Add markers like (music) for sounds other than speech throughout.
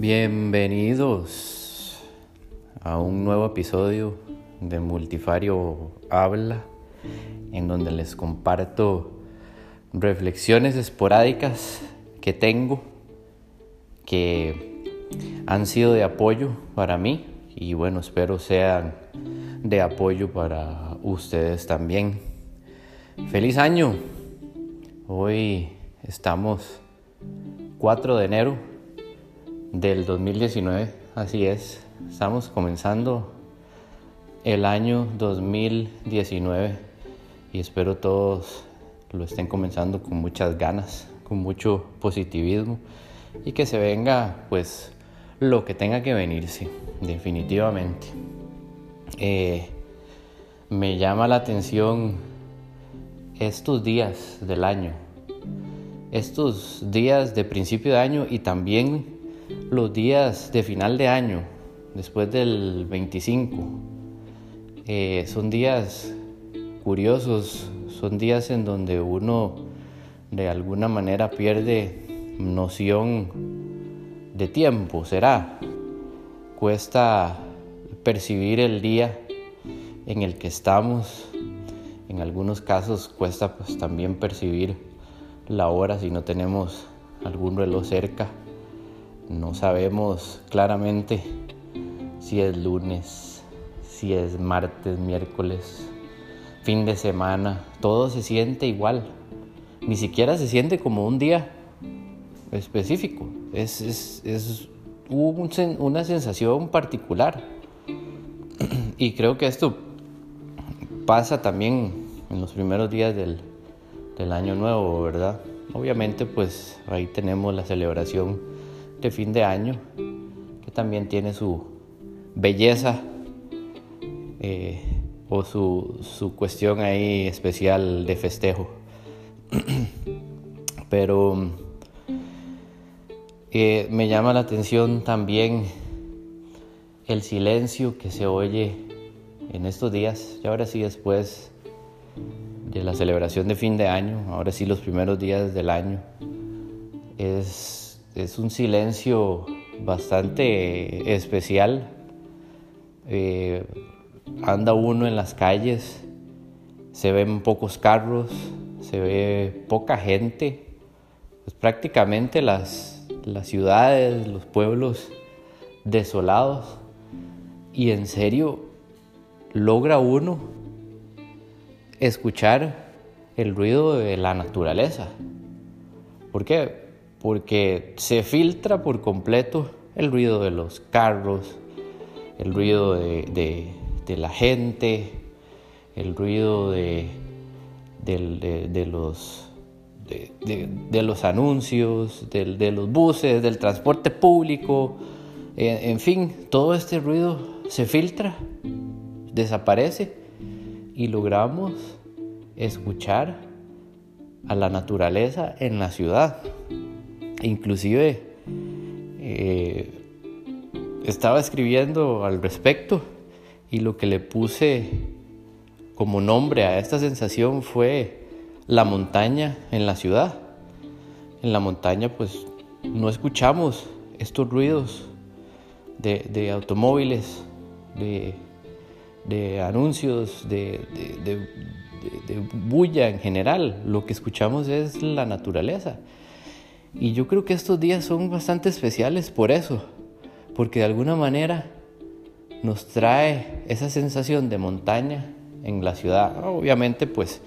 Bienvenidos a un nuevo episodio de Multifario Habla, en donde les comparto reflexiones esporádicas que tengo que han sido de apoyo para mí y bueno, espero sean de apoyo para ustedes también. Feliz año. Hoy estamos 4 de enero del 2019, así es, estamos comenzando el año 2019 y espero todos lo estén comenzando con muchas ganas, con mucho positivismo y que se venga pues lo que tenga que venirse, definitivamente. Eh, me llama la atención estos días del año, estos días de principio de año y también los días de final de año, después del 25, eh, son días curiosos, son días en donde uno de alguna manera pierde noción de tiempo, será. Cuesta percibir el día en el que estamos. En algunos casos cuesta pues también percibir la hora si no tenemos algún reloj cerca. No sabemos claramente si es lunes, si es martes, miércoles, fin de semana. Todo se siente igual. Ni siquiera se siente como un día específico. Es, una sensación particular. (clears throat) Y creo que esto pasa también en los primeros días del, del año nuevo, ¿verdad? Obviamente pues ahí tenemos la celebración de fin de año, que también tiene su belleza eh, o su, cuestión ahí especial de festejo. (clears throat) Pero eh, me llama la atención también el silencio que se oye en estos días, y ahora sí después de la celebración de fin de año, ahora sí los primeros días del año, es es un silencio bastante especial. Eh, anda uno en las calles, se ven pocos carros, se ve poca gente. Pues prácticamente las, las ciudades, los pueblos desolados. Y en serio, logra uno escuchar el ruido de la naturaleza. ¿Por qué? Porque se filtra por completo el ruido de los carros, el ruido de, la gente, el ruido de, los, anuncios, de, los buses, del transporte público, en, en fin, todo este ruido se filtra, desaparece y logramos escuchar a la naturaleza en la ciudad. Inclusive eh, estaba escribiendo al respecto y lo que le puse como nombre a esta sensación fue la montaña en la ciudad. En la montaña pues no escuchamos estos ruidos de, automóviles, de, anuncios, de, de bulla en general. Lo que escuchamos es la naturaleza. Y yo creo que estos días son bastante especiales por eso, porque de alguna manera nos trae esa sensación de montaña en la ciudad. Obviamente pues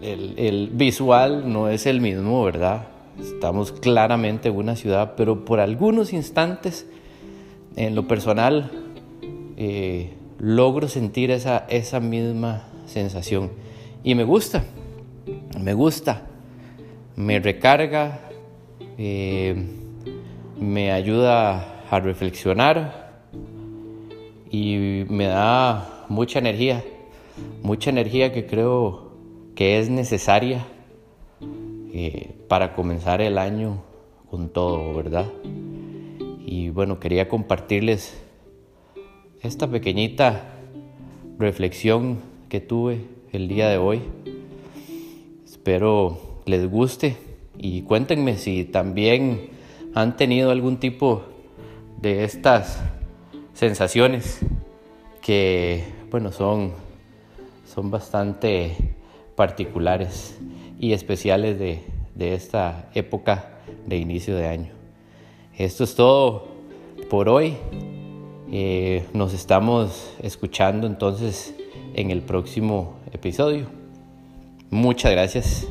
el, visual no es el mismo, ¿verdad? Estamos claramente en una ciudad, pero por algunos instantes, en lo personal, eh, logro sentir esa, esa misma sensación. Y me gusta, me gusta me recarga, eh, me ayuda a reflexionar y me da mucha energía, mucha energía que creo que es necesaria eh, para comenzar el año con todo, ¿verdad? Y bueno, quería compartirles esta pequeñita reflexión que tuve el día de hoy. Espero les guste y cuéntenme si también han tenido algún tipo de estas sensaciones que, bueno, son, son bastante particulares y especiales de, de esta época de inicio de año. Esto es todo por hoy. Eh, nos estamos escuchando entonces en el próximo episodio. Muchas gracias.